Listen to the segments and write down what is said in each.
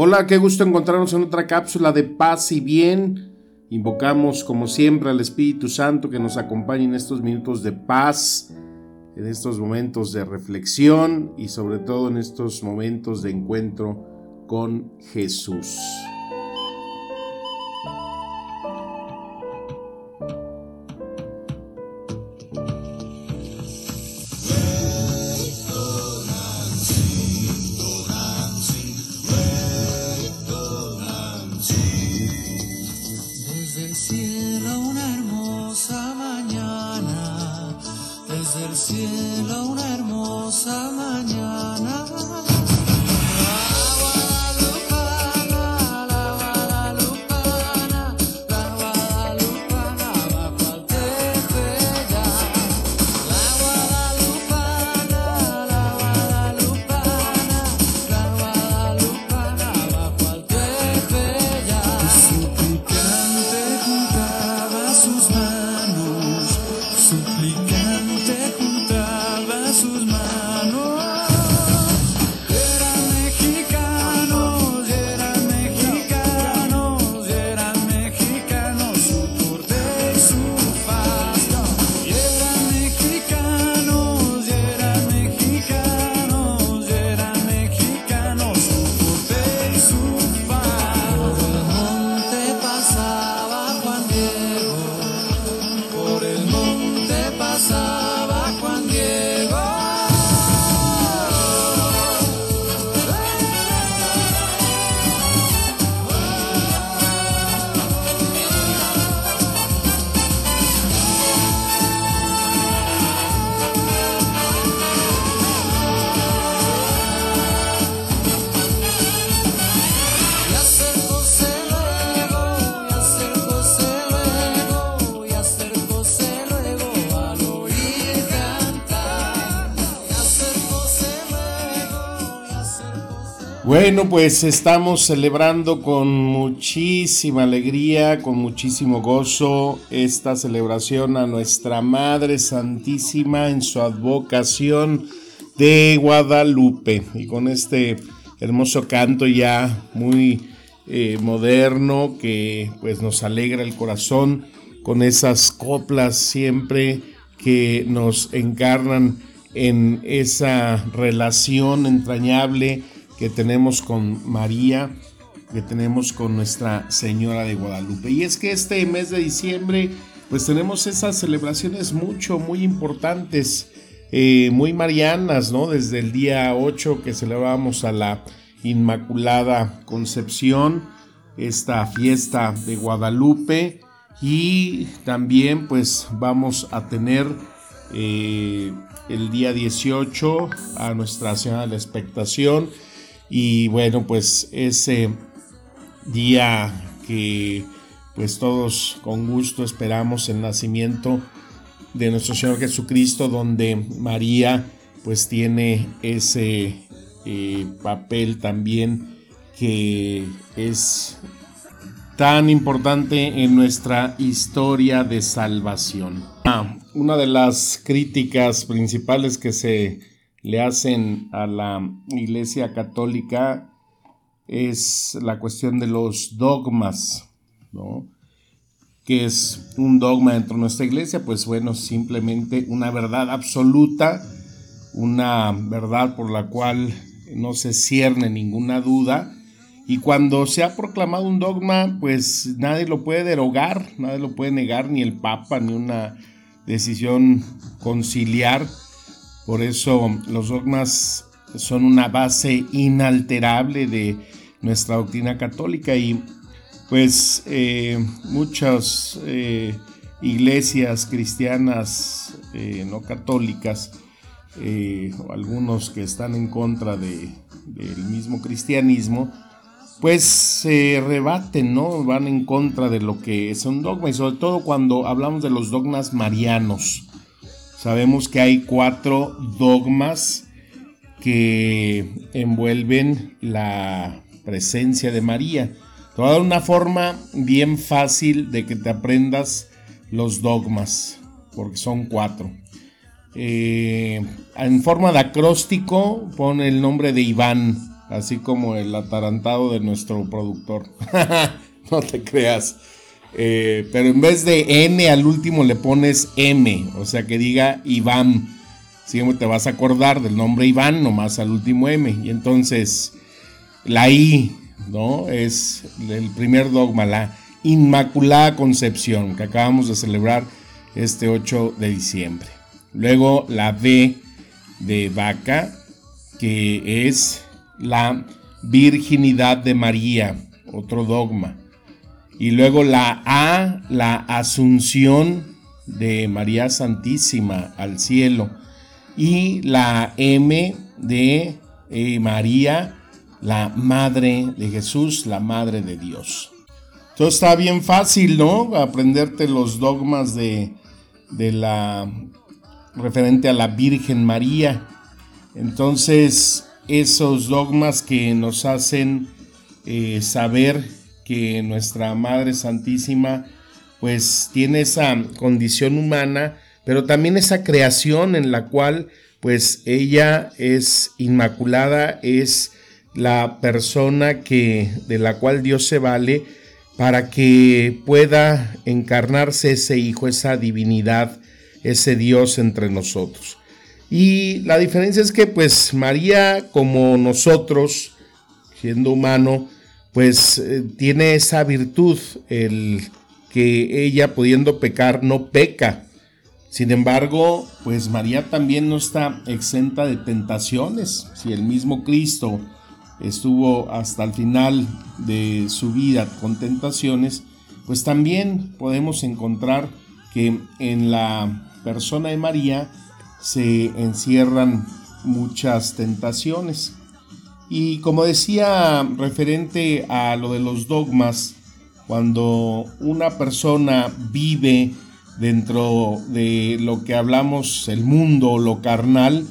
Hola, qué gusto encontrarnos en otra cápsula de paz y bien. Invocamos como siempre al Espíritu Santo que nos acompañe en estos minutos de paz, en estos momentos de reflexión y sobre todo en estos momentos de encuentro con Jesús. Bueno, pues estamos celebrando con muchísima alegría, con muchísimo gozo esta celebración a nuestra Madre Santísima en su advocación de Guadalupe. Y con este hermoso canto ya muy eh, moderno que pues nos alegra el corazón con esas coplas siempre que nos encarnan en esa relación entrañable que tenemos con María, que tenemos con Nuestra Señora de Guadalupe. Y es que este mes de diciembre, pues tenemos esas celebraciones mucho, muy importantes, eh, muy marianas, ¿no? Desde el día 8 que celebramos a la Inmaculada Concepción, esta fiesta de Guadalupe, y también pues vamos a tener eh, el día 18 a Nuestra Señora de la Expectación, y bueno, pues ese día que pues todos con gusto esperamos el nacimiento de nuestro Señor Jesucristo, donde María pues tiene ese eh, papel también que es tan importante en nuestra historia de salvación. Ah, una de las críticas principales que se le hacen a la Iglesia Católica es la cuestión de los dogmas, ¿no? ¿Qué es un dogma dentro de nuestra iglesia? Pues bueno, simplemente una verdad absoluta, una verdad por la cual no se cierne ninguna duda. Y cuando se ha proclamado un dogma, pues nadie lo puede derogar, nadie lo puede negar, ni el Papa, ni una decisión conciliar. Por eso los dogmas son una base inalterable de nuestra doctrina católica y pues eh, muchas eh, iglesias cristianas eh, no católicas o algunos que están en contra de, del mismo cristianismo, pues se rebaten, ¿no? Van en contra de lo que es un dogma y sobre todo cuando hablamos de los dogmas marianos. Sabemos que hay cuatro dogmas que envuelven la presencia de María. Te voy a dar una forma bien fácil de que te aprendas los dogmas, porque son cuatro. Eh, en forma de acróstico pone el nombre de Iván, así como el atarantado de nuestro productor. no te creas. Eh, pero en vez de N al último le pones M, o sea que diga Iván. Siempre te vas a acordar del nombre Iván, nomás al último M. Y entonces la I, ¿no? Es el primer dogma, la Inmaculada Concepción, que acabamos de celebrar este 8 de diciembre. Luego la V de vaca, que es la virginidad de María, otro dogma. Y luego la A, la asunción de María Santísima al cielo. Y la M de eh, María, la Madre de Jesús, la Madre de Dios. Entonces está bien fácil, ¿no? Aprenderte los dogmas de, de la referente a la Virgen María. Entonces, esos dogmas que nos hacen eh, saber que nuestra Madre Santísima pues tiene esa condición humana, pero también esa creación en la cual pues ella es inmaculada, es la persona que de la cual Dios se vale para que pueda encarnarse ese hijo, esa divinidad, ese Dios entre nosotros. Y la diferencia es que pues María como nosotros, siendo humano, pues eh, tiene esa virtud, el que ella pudiendo pecar no peca. Sin embargo, pues María también no está exenta de tentaciones. Si el mismo Cristo estuvo hasta el final de su vida con tentaciones, pues también podemos encontrar que en la persona de María se encierran muchas tentaciones. Y como decía, referente a lo de los dogmas, cuando una persona vive dentro de lo que hablamos, el mundo, lo carnal,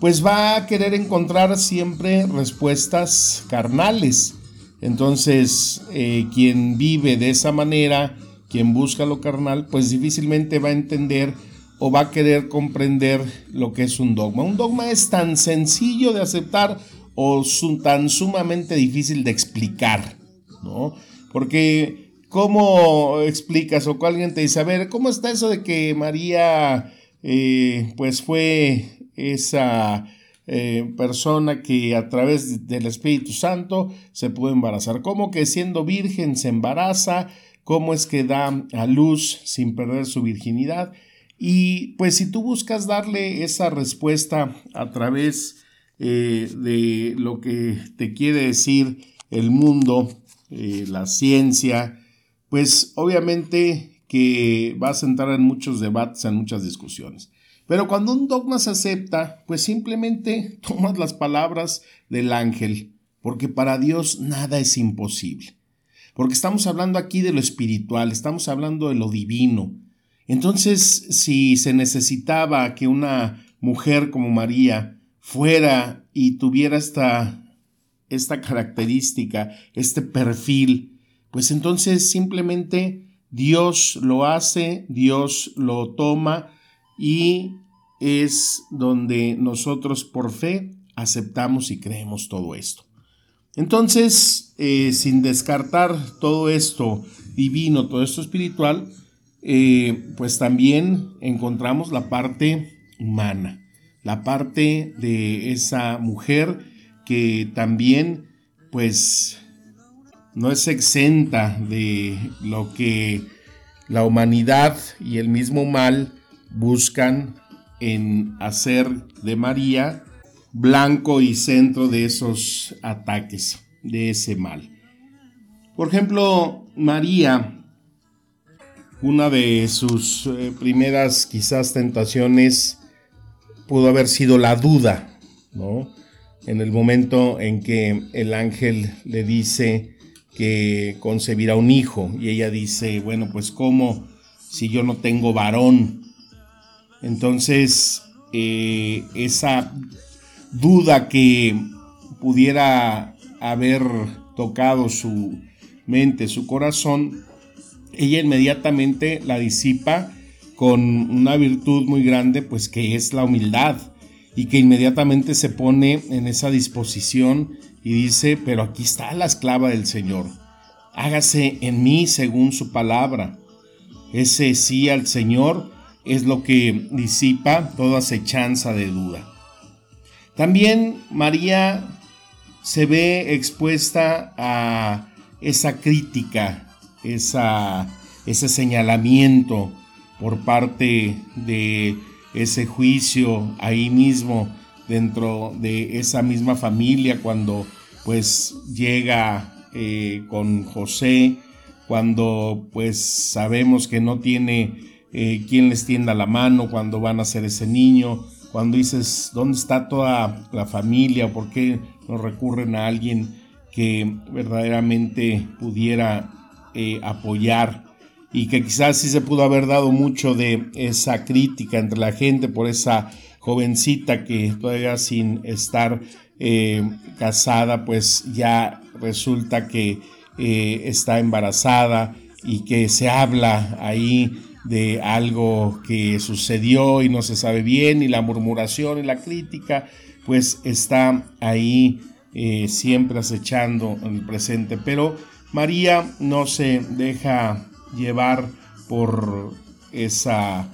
pues va a querer encontrar siempre respuestas carnales. Entonces, eh, quien vive de esa manera, quien busca lo carnal, pues difícilmente va a entender o va a querer comprender lo que es un dogma. Un dogma es tan sencillo de aceptar o tan sumamente difícil de explicar, ¿no? Porque, ¿cómo explicas o alguien te dice, a ver, ¿cómo está eso de que María, eh, pues fue esa eh, persona que a través del Espíritu Santo se pudo embarazar? ¿Cómo que siendo virgen se embaraza? ¿Cómo es que da a luz sin perder su virginidad? Y pues si tú buscas darle esa respuesta a través eh, de lo que te quiere decir el mundo, eh, la ciencia, pues obviamente que vas a entrar en muchos debates, en muchas discusiones. Pero cuando un dogma se acepta, pues simplemente tomas las palabras del ángel, porque para Dios nada es imposible. Porque estamos hablando aquí de lo espiritual, estamos hablando de lo divino. Entonces, si se necesitaba que una mujer como María fuera y tuviera esta, esta característica, este perfil, pues entonces simplemente Dios lo hace, Dios lo toma y es donde nosotros por fe aceptamos y creemos todo esto. Entonces, eh, sin descartar todo esto divino, todo esto espiritual, eh, pues también encontramos la parte humana la parte de esa mujer que también pues no es exenta de lo que la humanidad y el mismo mal buscan en hacer de María blanco y centro de esos ataques, de ese mal. Por ejemplo, María, una de sus eh, primeras quizás tentaciones pudo haber sido la duda, ¿no? en el momento en que el ángel le dice que concebirá un hijo y ella dice, bueno, pues ¿cómo si yo no tengo varón? Entonces, eh, esa duda que pudiera haber tocado su mente, su corazón, ella inmediatamente la disipa con una virtud muy grande, pues que es la humildad y que inmediatamente se pone en esa disposición y dice, pero aquí está la esclava del Señor, hágase en mí según su palabra. Ese sí al Señor es lo que disipa toda acechanza de duda. También María se ve expuesta a esa crítica, esa, ese señalamiento por parte de ese juicio ahí mismo dentro de esa misma familia cuando pues llega eh, con José, cuando pues sabemos que no tiene eh, quien les tienda la mano cuando van a ser ese niño, cuando dices, ¿dónde está toda la familia? ¿Por qué no recurren a alguien que verdaderamente pudiera eh, apoyar? Y que quizás sí se pudo haber dado mucho de esa crítica entre la gente por esa jovencita que todavía sin estar eh, casada, pues ya resulta que eh, está embarazada y que se habla ahí de algo que sucedió y no se sabe bien y la murmuración y la crítica pues está ahí eh, siempre acechando en el presente. Pero María no se deja llevar por esa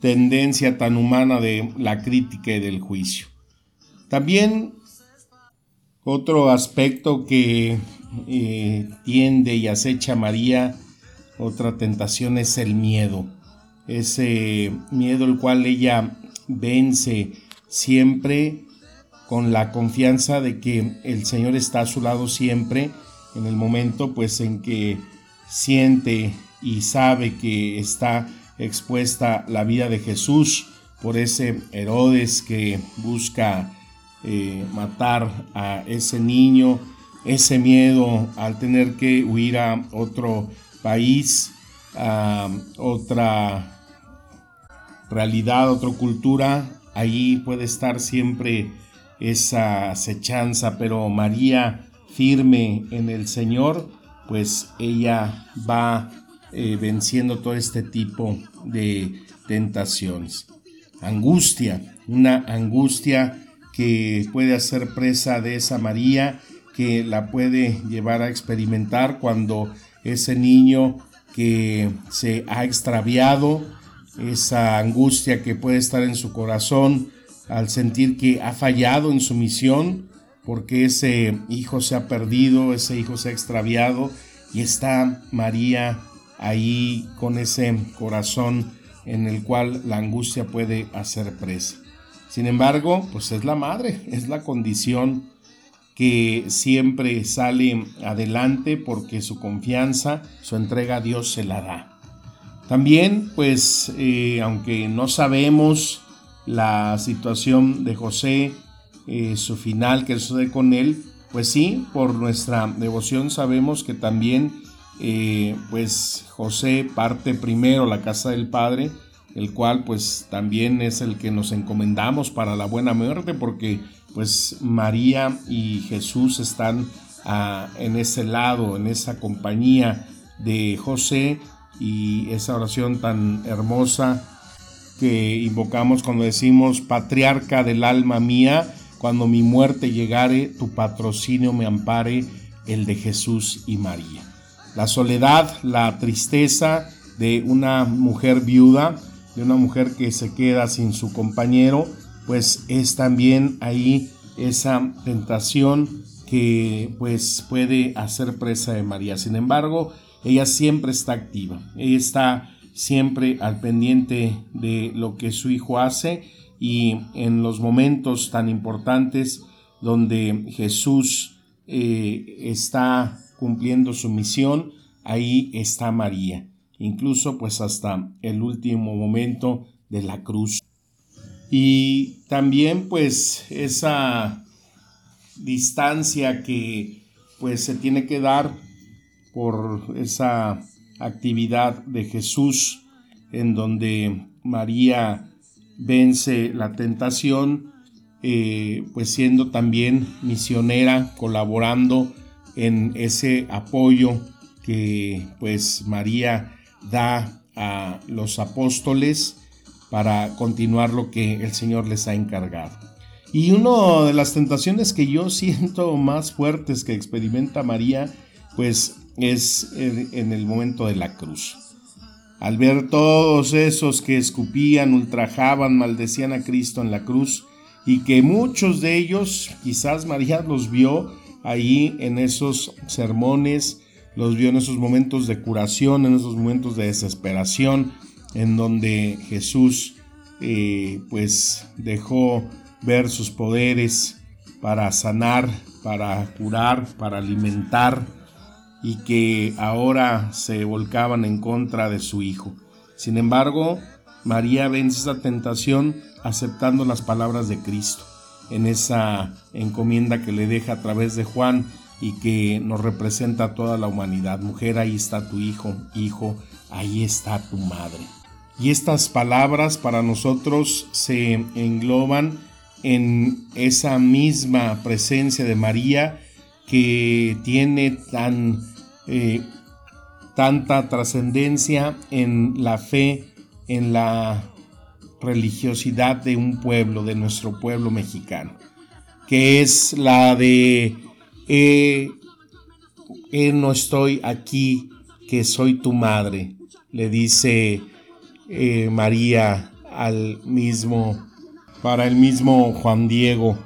tendencia tan humana de la crítica y del juicio. También otro aspecto que eh, tiende y acecha a María, otra tentación es el miedo. Ese miedo el cual ella vence siempre con la confianza de que el Señor está a su lado siempre en el momento pues en que siente y sabe que está expuesta la vida de Jesús por ese Herodes que busca eh, matar a ese niño, ese miedo al tener que huir a otro país, a otra realidad, otra cultura, ahí puede estar siempre esa acechanza, pero María firme en el Señor, pues ella va eh, venciendo todo este tipo de tentaciones. Angustia, una angustia que puede hacer presa de esa María, que la puede llevar a experimentar cuando ese niño que se ha extraviado, esa angustia que puede estar en su corazón al sentir que ha fallado en su misión, porque ese hijo se ha perdido, ese hijo se ha extraviado y está María ahí con ese corazón en el cual la angustia puede hacer presa. Sin embargo, pues es la madre, es la condición que siempre sale adelante porque su confianza, su entrega a Dios se la da. También, pues, eh, aunque no sabemos la situación de José, eh, su final que sucede con él, pues sí, por nuestra devoción sabemos que también eh, pues José parte primero la casa del Padre, el cual pues también es el que nos encomendamos para la buena muerte, porque pues María y Jesús están ah, en ese lado, en esa compañía de José y esa oración tan hermosa que invocamos cuando decimos, patriarca del alma mía, cuando mi muerte llegare, tu patrocinio me ampare, el de Jesús y María. La soledad, la tristeza de una mujer viuda, de una mujer que se queda sin su compañero, pues es también ahí esa tentación que pues puede hacer presa de María. Sin embargo, ella siempre está activa, ella está siempre al pendiente de lo que su hijo hace y en los momentos tan importantes donde Jesús eh, está cumpliendo su misión, ahí está María, incluso pues hasta el último momento de la cruz. Y también pues esa distancia que pues se tiene que dar por esa actividad de Jesús en donde María vence la tentación, eh, pues siendo también misionera, colaborando en ese apoyo que pues María da a los apóstoles para continuar lo que el Señor les ha encargado. Y una de las tentaciones que yo siento más fuertes que experimenta María, pues es en el momento de la cruz. Al ver todos esos que escupían, ultrajaban, maldecían a Cristo en la cruz, y que muchos de ellos, quizás María los vio ahí en esos sermones, los vio en esos momentos de curación, en esos momentos de desesperación, en donde Jesús eh, pues dejó ver sus poderes para sanar, para curar, para alimentar y que ahora se volcaban en contra de su hijo. Sin embargo, María vence esa tentación aceptando las palabras de Cristo en esa encomienda que le deja a través de Juan y que nos representa a toda la humanidad. Mujer, ahí está tu hijo, hijo, ahí está tu madre. Y estas palabras para nosotros se engloban en esa misma presencia de María que tiene tan tanta trascendencia en la fe, en la religiosidad de un pueblo, de nuestro pueblo mexicano, que es la de eh, eh, no estoy aquí, que soy tu madre, le dice eh, María al mismo, para el mismo Juan Diego,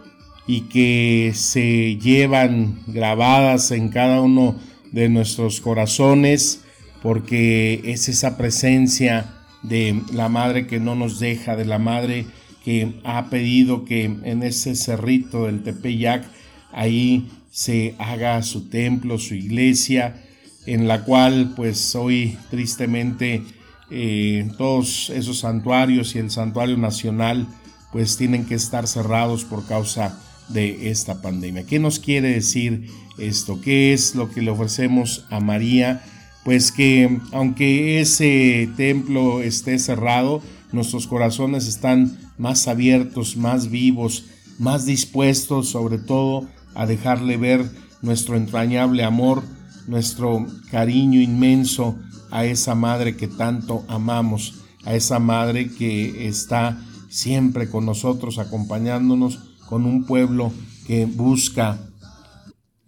y que se llevan grabadas en cada uno de nuestros corazones, porque es esa presencia de la madre que no nos deja, de la madre que ha pedido que en ese cerrito del Tepeyac, ahí se haga su templo, su iglesia, en la cual pues hoy tristemente eh, todos esos santuarios y el santuario nacional pues tienen que estar cerrados por causa de esta pandemia. ¿Qué nos quiere decir esto? ¿Qué es lo que le ofrecemos a María? Pues que aunque ese templo esté cerrado, nuestros corazones están más abiertos, más vivos, más dispuestos sobre todo a dejarle ver nuestro entrañable amor, nuestro cariño inmenso a esa madre que tanto amamos, a esa madre que está siempre con nosotros, acompañándonos con un pueblo que busca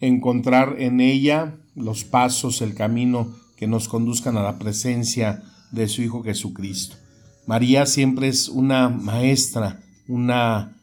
encontrar en ella los pasos, el camino que nos conduzcan a la presencia de su Hijo Jesucristo. María siempre es una maestra, una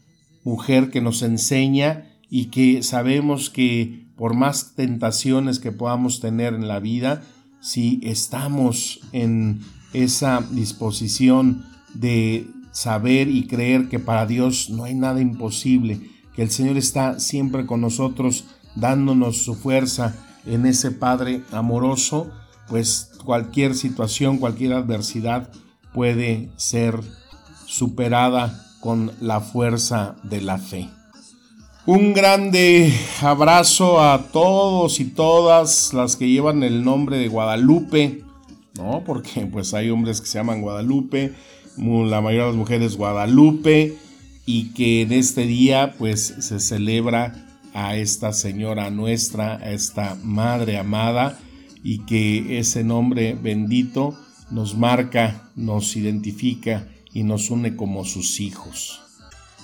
mujer que nos enseña y que sabemos que por más tentaciones que podamos tener en la vida, si estamos en esa disposición de saber y creer que para Dios no hay nada imposible, que el Señor está siempre con nosotros dándonos su fuerza en ese Padre amoroso, pues cualquier situación, cualquier adversidad puede ser superada con la fuerza de la fe. Un grande abrazo a todos y todas las que llevan el nombre de Guadalupe, ¿no? Porque pues hay hombres que se llaman Guadalupe, la mayoría de las mujeres Guadalupe y que en este día pues se celebra a esta señora nuestra, a esta madre amada y que ese nombre bendito nos marca, nos identifica y nos une como sus hijos.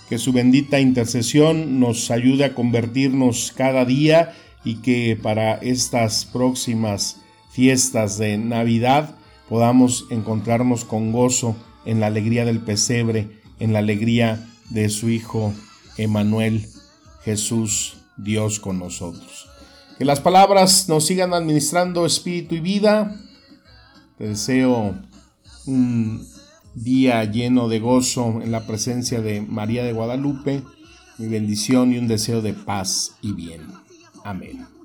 Que su bendita intercesión nos ayude a convertirnos cada día y que para estas próximas fiestas de Navidad podamos encontrarnos con gozo en la alegría del pesebre, en la alegría de su Hijo Emanuel, Jesús, Dios con nosotros. Que las palabras nos sigan administrando espíritu y vida. Te deseo un día lleno de gozo en la presencia de María de Guadalupe, mi bendición y un deseo de paz y bien. Amén.